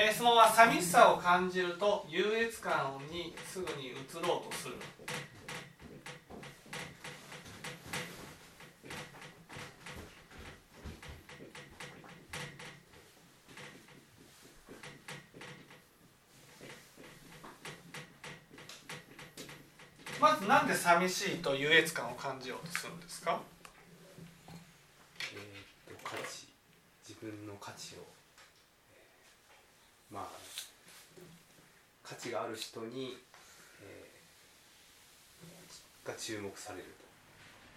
えー、質問は寂しさを感じると優越感にすぐに移ろうとする。まずなんで寂しいと優越感を感じようとするんですか？えー、と価値。自分の価値を、えーまあ価値がある人に、えーが注目される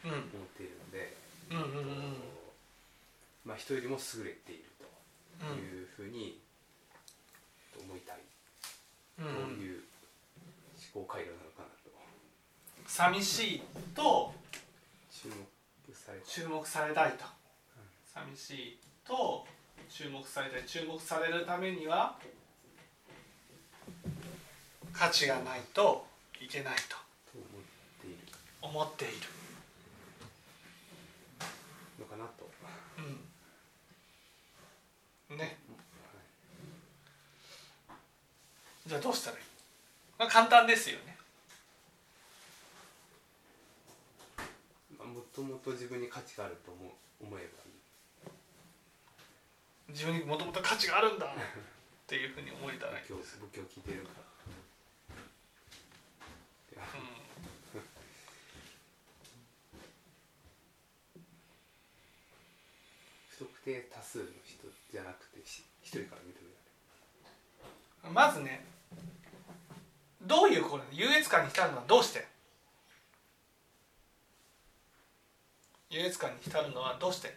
うん。と思っているので、うんうんうん。うんまあ、人よりも優れているとうん。いうふうに思いたいうんという思考回路なのかなと。寂しいと注目されて注目されたいと。寂しいと注目されたい。注目されるためには価値がないといけないとと思っている。思っている、のかなと。うん、ね。じゃあどうしたらいい、まあ、簡単ですよね。まあもともと自分に価値があると思う。思えばいい。自分にもともと価値があるんだっていうふうに思えたら仏教聞いてるからいやて多数の人じゃなくてし一人から認められうん、まずねどういうこれ優越感に浸るのはどうして？優越感に浸るのはどうしてる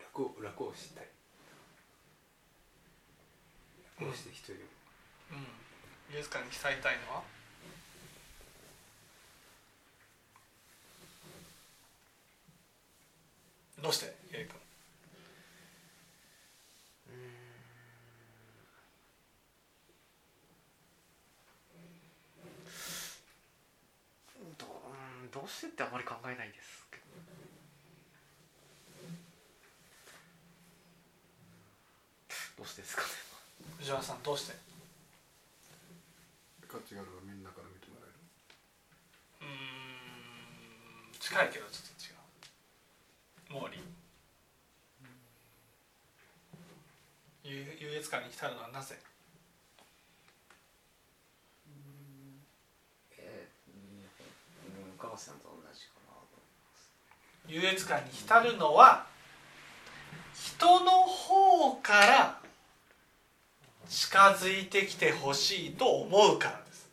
楽を楽をしたい楽をして人よりもうん、優越感に浸りたいのは？どうしてゆう君どうしてってあまり考えないですけど。どうしてですかね。藤原さんどうして？価値があるからみんなから認められる？うーん近いけどちょっと違う。毛利優優越感に浸るのはなぜ？えー、うん岡本さんと同じかなと優越感に浸るのは人の方から近づいてきてほしいと思うからです、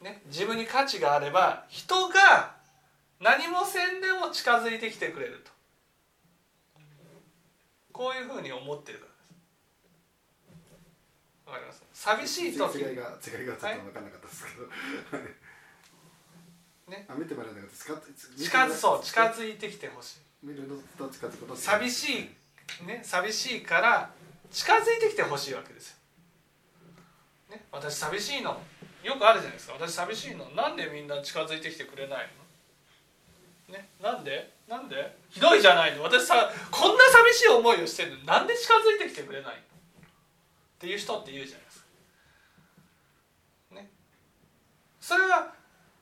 ね、自分に価値があれば人が何もせんでも近づいてきてくれると。こういうふうに思ってるからです。わかります？寂しい時。違いが違いがちょっと分からなかったですけど、ね？あ見てもらえなかった近づそう。近づいてきてほしい。見るのと近づくのと寂しい。ね？寂しいから近づいてきてほしいわけです、ね、私寂しいの。よくあるじゃないですか。私寂しいの。なんでみんな近づいてきてくれないの？ねなんで？なんで？ひどいじゃないの。私さこんな寂しい思いをしてるの。になんで近づいてきてくれないの？っていう人って言うじゃないですか。ね。それは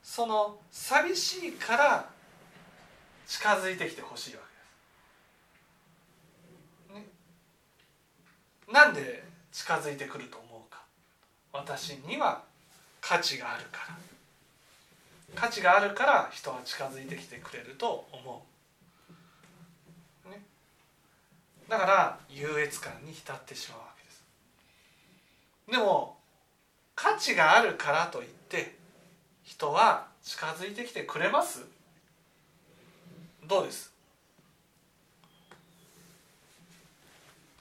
その寂しいから近づいてきてほしいわけですなんで近づいてくると思うか。私には価値があるから。価値があるから人は近づいてきてくれると思う、ね、だから優越感に浸ってしまうわけです。でも価値があるからといって人は近づいてきてくれます。どうです？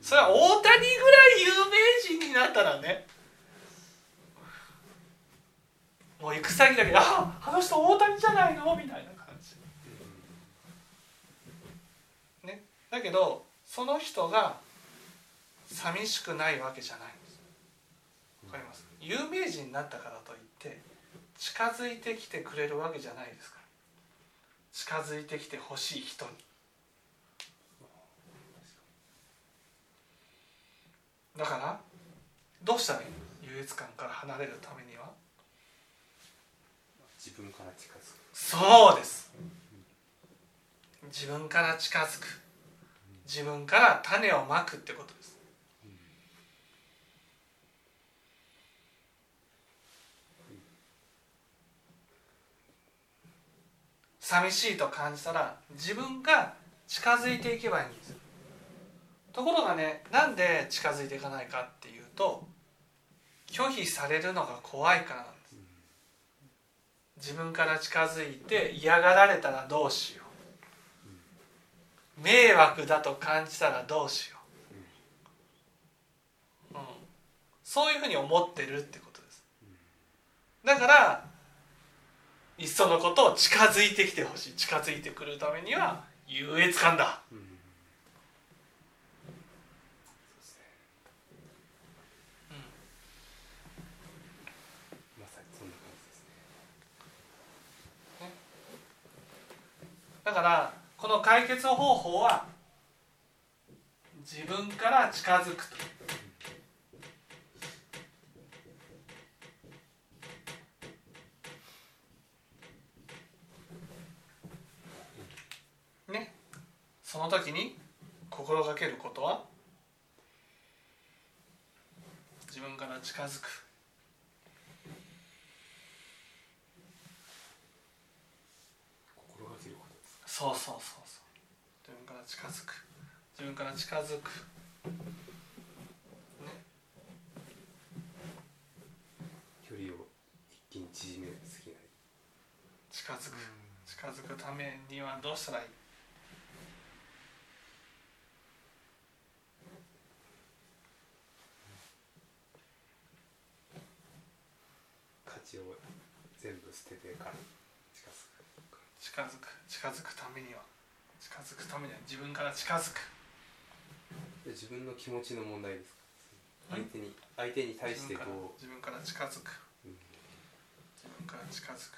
それは大谷ぐらい有名人になったらねもう行く先だけで「ああの人大谷じゃないの?」みたいな感じ。ね、だけどその人が寂しくないわけじゃないんです。わかります？有名人になったからといって近づいてきてくれるわけじゃないですから近づいてきてほしい人にだからどうしたらいいの優越感から離れるためには？自分から近づく。そうです。自分から近づく。自分から種をまくってことです。寂しいと感じたら自分が近づいていけばいいんですよところがねなんで近づいていかないかっていうと拒否されるのが怖いからなんです。自分から近づいて嫌がられたらどうしよう。迷惑だと感じたらどうしよう、うん、そういうふうに思ってるってことです。だからいっそのことを近づいてきてほしい。近づいてくるためには優越感だ。うんそうですねまさにそんな感じですねだからこの解決方法は自分から近づくと。ね。その時に心がけることは自分から近づく心がけることですそうそうそうそう。自分から近づく。自分から近づく。距離を一気に縮めすぎない近づく。近づくためにはどうしたらいい？価値を全部捨ててから近づく近づく近づくためには。近づくためには自分から近づく。で自分の気持ちの問題です相手に相手に対してこ自分から近づく。う、うん。自分から近づく。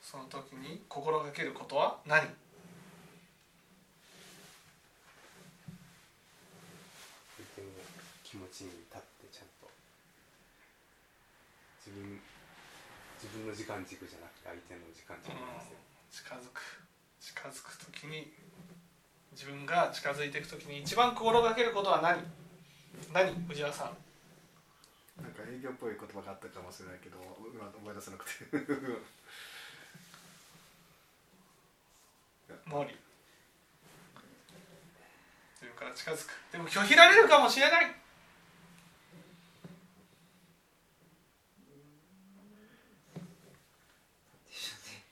その時に心がけることは何？相手の気持ちに立ってちゃんと自分自分の時間軸じゃなくて相手の時間軸に合わせる近づく。近づく時に自分が近づいていく時に一番心がけることは何？何？藤原さん。なんか営業っぽい言葉があったかもしれないけど今思い出せなくて。毛利自分から近づく。でも拒否られるかもしれないでしょうね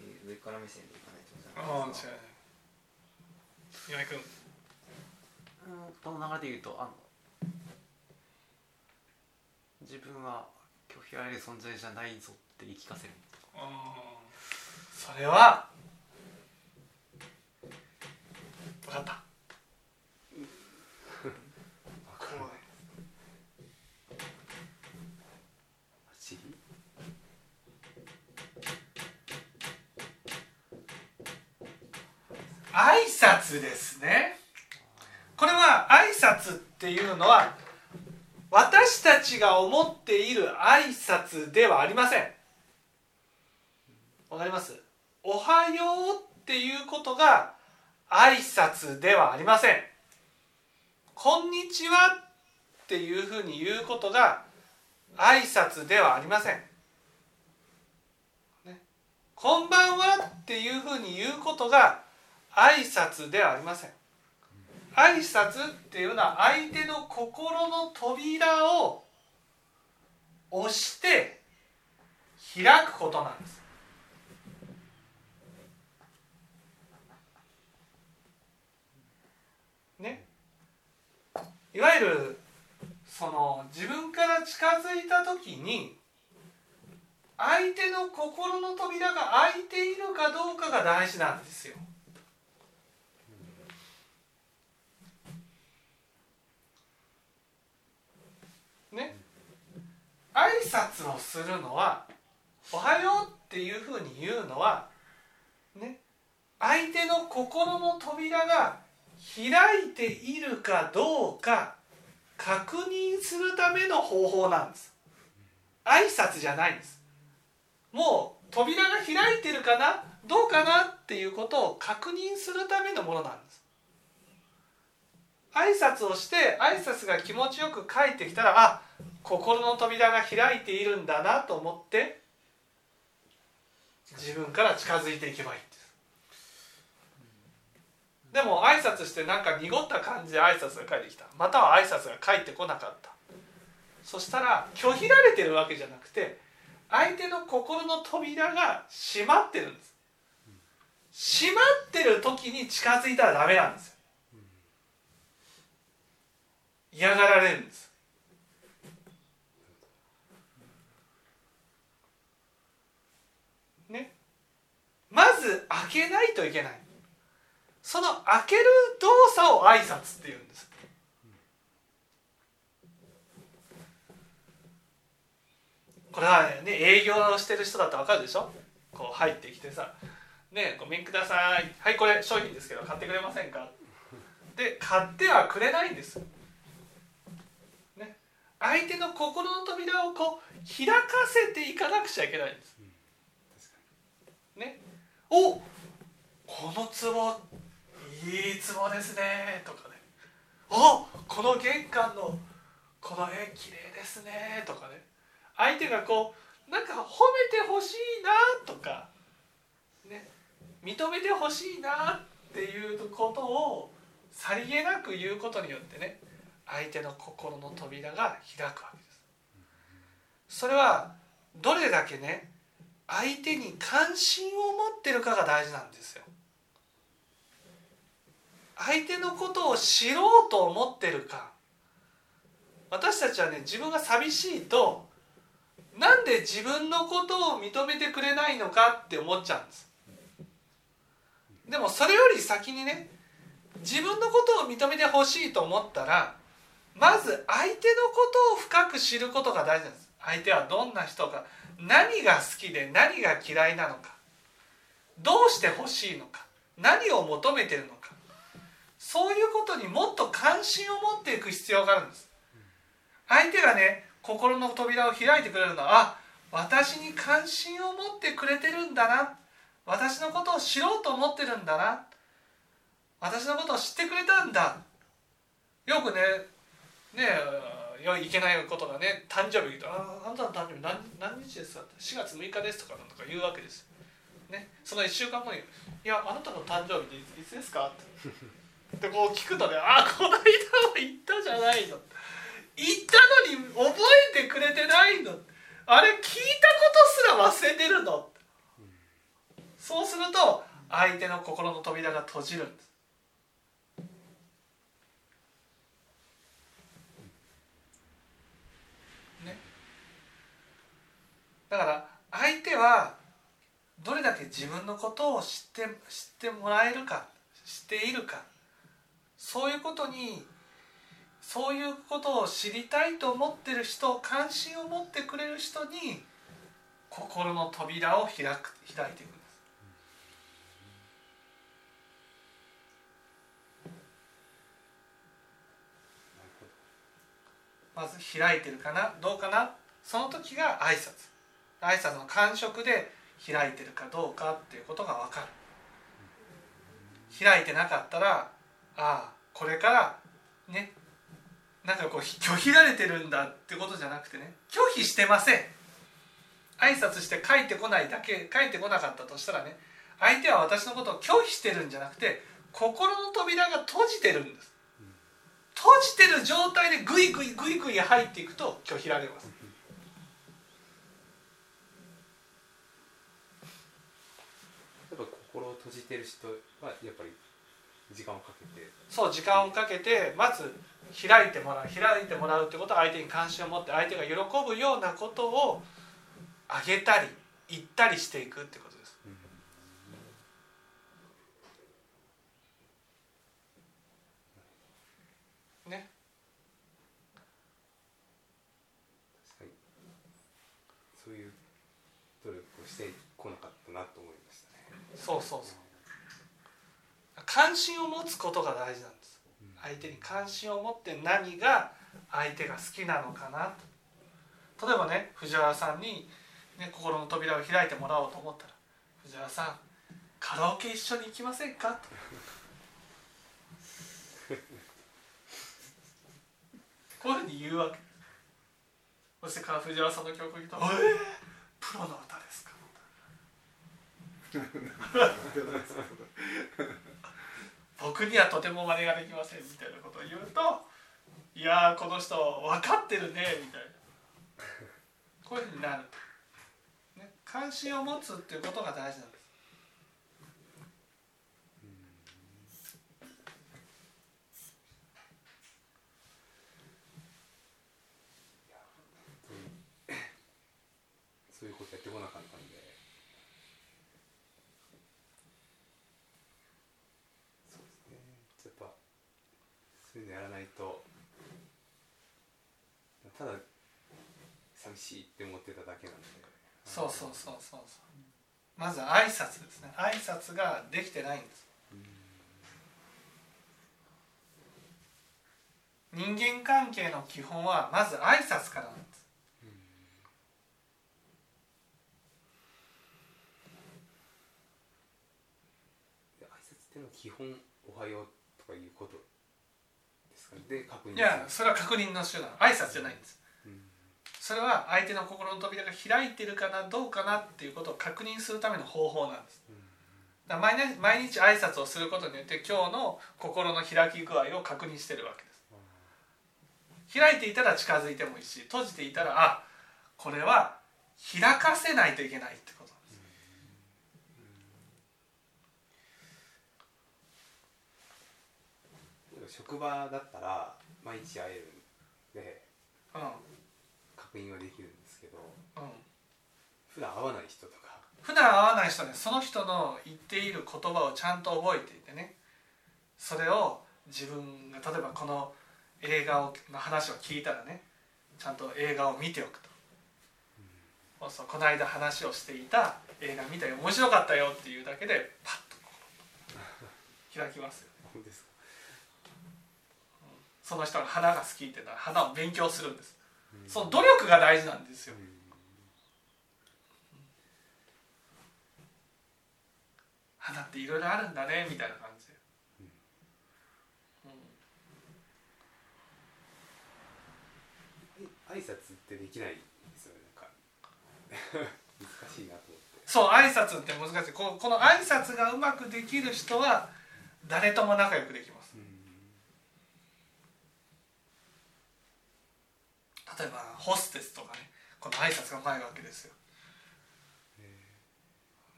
えー上から目線でいかないとダああ違うメですか岩井君うんこの流れで言うとあの自分は拒否られる存在じゃないぞって言い聞かせるうんそれは分かったこう走り挨拶ですね。これは挨拶っていうのは私たちが思っている挨拶ではありません。わかります？おはようっていうことが挨拶ではありません。こんにちはっていうふうに言うことが挨拶ではありません。こんばんはっていうふうに言うことが挨拶ではありません。挨拶っていうのは相手の心の扉を押して開くことなんです。ね。いわゆるその自分から近づいた時に相手の心の扉が開いているかどうかが大事なんですよ。ね。挨拶をするのは「おはよう」っていうふうに言うのはね。相手の心の扉が開いているかどうか確認するための方法なんです。挨拶じゃないんです。もう扉が開いてるかなどうかなっていうことを確認するためのものなんです。挨拶をして挨拶が気持ちよく返ってきたらあ心の扉が開いているんだなと思って自分から近づいていけばいいんですでも挨拶してなんか濁った感じで挨拶が返ってきた。または挨拶が返ってこなかった。そしたら拒否られてるわけじゃなくて相手の心の扉が閉まってるんです。閉まってる時に近づいたらダメなんですよ。嫌がられるんですねまず開けないといけない。その開ける動作を挨拶っていうんです。これはね営業してる人だってわかるでしょ？こう入ってきてさ「ねごめんください。はいこれ商品ですけど買ってくれませんか?」で買ってはくれないんです。相手の心の扉をこう開かせていかなくちゃいけないんです。ね、おこの壺いい壺ですねとかね。おこの玄関のこの絵綺麗ですねとかね。相手がこうなんか褒めてほしいなとかね。認めてほしいなっていうことをさりげなく言うことによってね相手の心の扉が開くわけです。それはどれだけね相手に関心を持ってるかが大事なんですよ。相手のことを知ろうと思ってるか。私たちはね自分が寂しいとなんで自分のことを認めてくれないのかって思っちゃうんです。でもそれより先にね自分のことを認めてほしいと思ったらまず相手のことを深く知ることが大事なんです。相手はどんな人か何が好きで何が嫌いなのかどうしてほしいのか何を求めてるのかそういうことにもっと関心を持っていく必要があるんです。相手がね心の扉を開いてくれるのはあ私に関心を持ってくれてるんだな私のことを知ろうと思ってるんだな私のことを知ってくれたんだ。よくねねえいけないことがね誕生日ああなたの誕生日何何日ですか?」って「4月6日です」とかなんとか言うわけです。ね、その1週間後に「いやあなたの誕生日っていつですか?」って でこう聞くとね「あこの間は言ったじゃないの」言ったのに覚えてくれてないのあれ聞いたことすら忘れてるのそうすると相手の心の扉が閉じるんですだから相手はどれだけ自分のことを知って知ってもらえるか知っているかそういうことにそういうことを知りたいと思ってる人関心を持ってくれる人に心の扉を開く開いていくんです。まず開いてるかなどうかなその時が挨拶挨拶の感触で開いてるかどうかっていうことが分かる。開いてなかったらああこれからねなんかこう拒否られてるんだってことじゃなくてね拒否してません。挨拶して帰ってこないだけ帰ってこなかったとしたらね相手は私のことを拒否してるんじゃなくて心の扉が閉じてるんです。閉じてる状態でグイグイグイグイ入っていくと拒否られます心を閉じてる人はやっぱり時間をかけて。そう時間をかけてまず開いてもらう開いてもらうってことは相手に関心を持って相手が喜ぶようなことをあげたり言ったりしていくってことですね確かにそういう努力をしてこなかったなと思いましたねそうそうそう関心を持つことが大事なんです相手に関心を持って何が相手が好きなのかなと例えばね藤原さんに、ね、心の扉を開いてもらおうと思ったら「藤原さんカラオケ一緒に行きませんか?」と。こういうふうに言うわけそしてから藤原さんの曲を聴いたら「えー、プロの歌ですか?」僕にはとても真似ができませんみたいなことを言うといやーこの人分かってるねみたいな。こういうふうになる、ね、関心を持つっていうことが大事なんですそういうことやってこなかったんでそうですねやっぱそういうのやらないとただ寂しいって思ってただけなんでそうそうそうそうそう。まず挨拶ですね。挨拶ができてないんです。人間関係の基本はまず挨拶からなんです。で挨拶ってのは基本おはようとかいうことですかね。で確認いやそれは確認の手段。挨拶じゃないんです。うんそれは相手の心の扉が開いてるかなどうかなっていうことを確認するための方法なんです。毎日毎日挨拶をすることによって今日の心の開き具合を確認してるわけです。開いていたら近づいてもいいし閉じていたらあこれは開かせないといけないってことなんです。職場だったら毎日会えるんでう確認はできるんですけどんうん。普段会わない人とか。普段会わない人にその人の言っている言葉をちゃんと覚えていてね。それを自分が例えばこの映画をの話を聞いたらねちゃんと映画を見ておくと、そうそうこの間話をしていた映画見たよ面白かったよっていうだけでパッと 開きますよそうですか？その人が花が好きっていうのは花を勉強するんですその努力が大事なんですよ。花っていろいろあるんだねみたいな感じ。で、うん。挨拶ってできないですよねなんか。難しいなと思って。そう挨拶って難しい。ここの挨拶がうまくできる人は誰とも仲良くできます例えばホステスとかねこの挨拶がうまいわけですよ、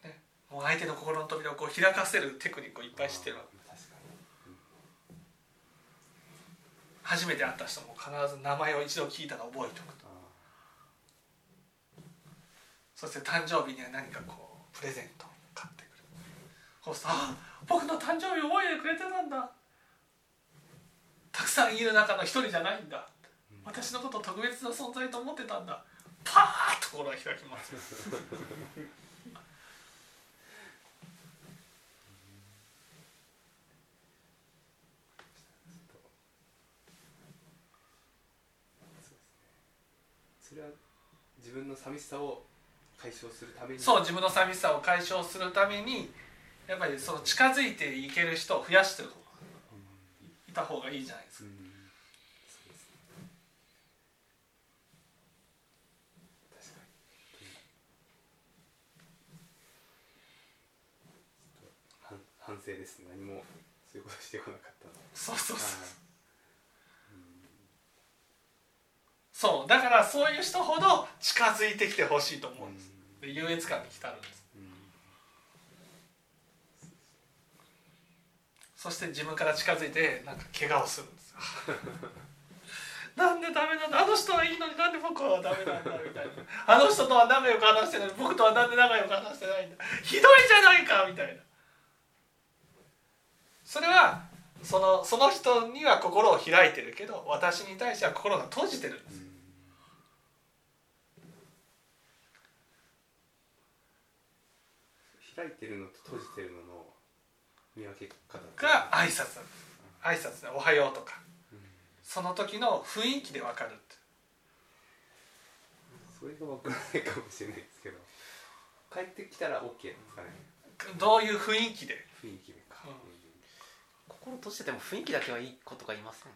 ね、もう相手の心の扉をこう開かせるテクニックをいっぱい知ってるわけ。初めて会った人も必ず名前を一度聞いたら覚えておくと。にそして誕生日には何かこうプレゼントを買ってくる。そうするとあ僕の誕生日覚えてくれてたんだ。たくさんいる中の一人じゃないんだ私のこと特別な存在と思ってたんだ。パーッと心が開きます。それは自分の寂しさを解消するために。そう自分の寂しさを解消するためにやっぱりその近づいていける人を増やしていた方がいいじゃないですか。うんそうですね確かにちょっと反反省ですね。何もそういうことしてこなかったの。そうそうそう。はい。そう。だからそういう人ほど近づいてきてほしいと思うんです。で優越感に浸るんです。うん。そして自分から近づいてなんか怪我をするんですよ。なんでダメなんだ。あの人はいいのになんで僕はダメなんだみたいな。あの人とは仲良く話してない。僕とはなんで仲良く話してないんだ。ひどいじゃないかみたいなそれはそのその人には心を開いてるけど私に対しては心が閉じてるんです。開いてるのと閉じてるのの見分け方が挨拶。挨拶で「おはよう」とか。その時の雰囲気で分かるって。それが分からないかもしれないですけど。帰ってきたら OK ですかね。どういう雰囲気で？雰囲気心閉じてても雰囲気だけはいいことが言いません？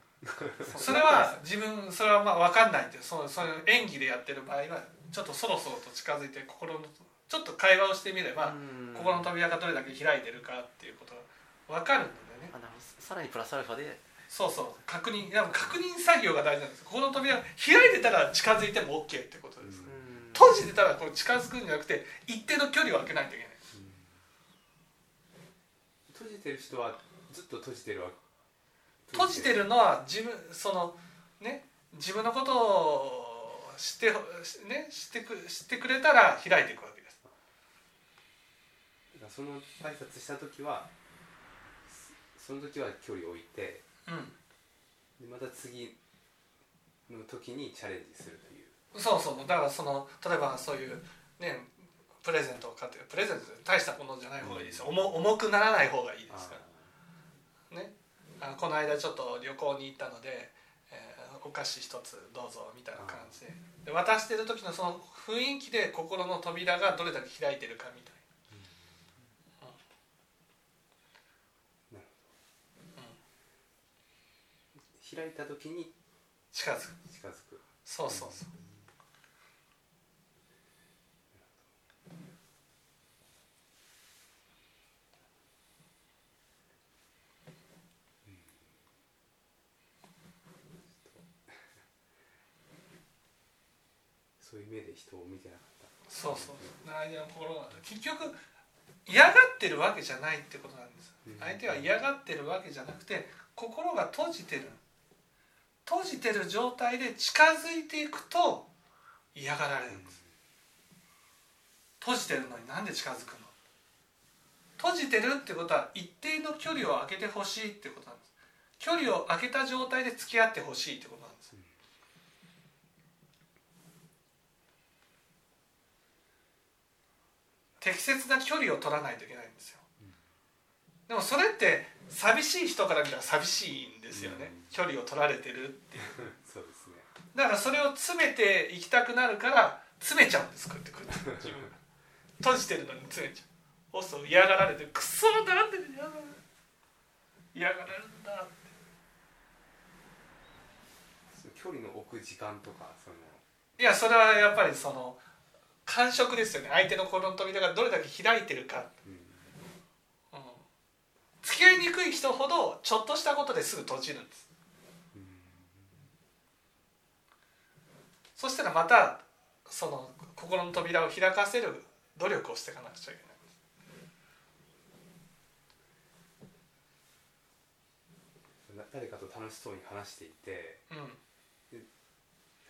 それは自分それはまあ分かんないんでそうそういう演技でやってる場合はちょっとそろそろと近づいて心のちょっと会話をしてみればうん。心の扉がどれだけ開いてるかっていうことが分かるんだよね。あなるほど。さらにプラスアルファで。そうそう。確認確認作業が大事なんです心の扉が開いてたら近づいても OK ってことです、うん。閉じてたらこう近づくんじゃなくて一定の距離を空けないといけない。閉じてる人はずっと閉じてるわ閉じてるのは自分そのね自分のことを知ってね知ってく知ってくれたら開いていくわけです。その挨拶した時はそその時は距離を置いてうん。でまた次の時にチャレンジするという。そうそう。だからその例えばそういうねプレゼントを買ってプレゼント大したものじゃない方がいいですよ。重重くならない方がいいですから。ねあこの間ちょっと旅行に行ったので、えーお菓子一つどうぞみたいな感じで。で渡してる時のその雰囲気で心の扉がどれだけ開いてるかみたい開いた時に近づく。近づく。そうそうそう目で人を見てなかった。そうそう相手の心が結局嫌がってるわけじゃないってことなんです。うん。相手は嫌がってるわけじゃなくて心が閉じてる。閉じてる状態で近づいていくと嫌がられるんです。閉じてるのになんで近づくの？閉じてるってことは一定の距離を空けてほしいってことなんです。距離を空けた状態で付き合ってほしいってことなんです適切な距離を取らないといけないんですよ。でもそれって寂しい人から見たら寂しいんですよね。うん。距離を取られてるっていう。そうですね。だからそれを詰めていきたくなるから詰めちゃうんですこうやってくる。自分が閉じてるのに詰めちゃう。そうす嫌がられて「クソなんで嫌がられる嫌がられるんだ」って。距離の置く時間とかその。いやそれはやっぱりその感触ですよね。相手の心の扉がどれだけ開いてるか、うん。うん、付き合いにくい人ほどちょっとしたことですぐ閉じるんです。そしたらまたその心の扉を開かせる努力をしていかなくちゃいけない。な誰かと楽しそうに話していて。うん。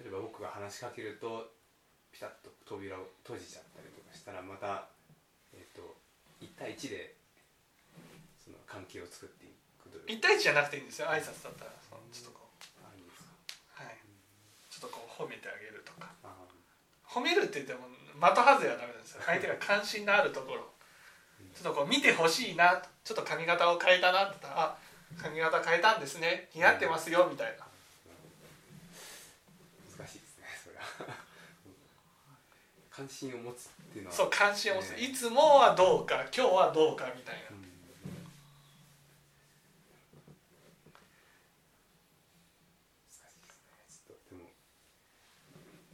例えば僕が話しかけるとピタッと扉を閉じちゃったりとかしたらまた、えー、と1対1でその関係を作っていくという。1対1じゃなくていいんですよ。挨拶だったらそのちょっとこあいいですか。うはい。ちょっとこう褒めてあげるとか。あ褒めるって言っても的外れはダメなんですよ。相手が関心のあるところ。ちょっとこう見てほしいな。ちょっと髪型を変えたなって言ったら「あ髪型変えたんですね。似合ってますよ」みたいな難しいですねそれは関心を持つっていうのは。そう関心を持つ。ねいつもはどうか今日はどうかみたいな。うん。難しいですね。ちょっとでも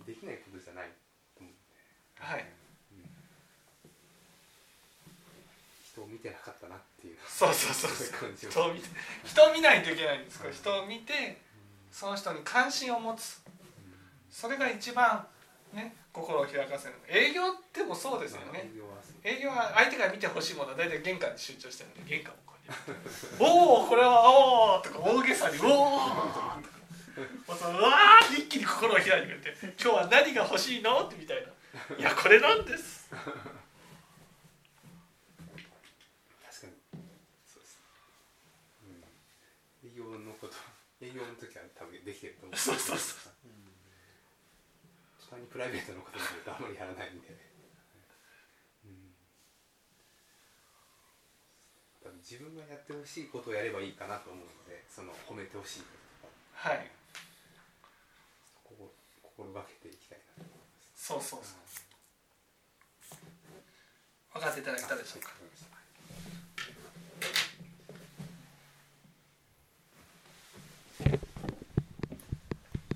できないことじゃないと思うんで。はい。人を見てなかったなっていう。そうそうそうそう。人を見て人を見ないといけないんですこれ人を見てその人に関心を持つ。それが一番ね心を開かせる営業ってもそうですよまあね営業は相手が見てほしいものは大体玄関に集中してるんで玄関をこうやおおこれはおおとか大げさにおおとかもうわ一気に心を開いてくれて今日は何が欲しいの？ってみたいな。いやこれなんです。確かに。そうです。ね、うん、営業のこと営業の時は多分できてると思う。そうそうそうプライベートのことになるとあんまりやらないんで、うん、自分がやってほしいことをやればいいかなと思うのでその褒めてほしいこととか。はい。ここ心がけていきたいなと思います。そうそうそう。分かっていただけたでしょうか？はい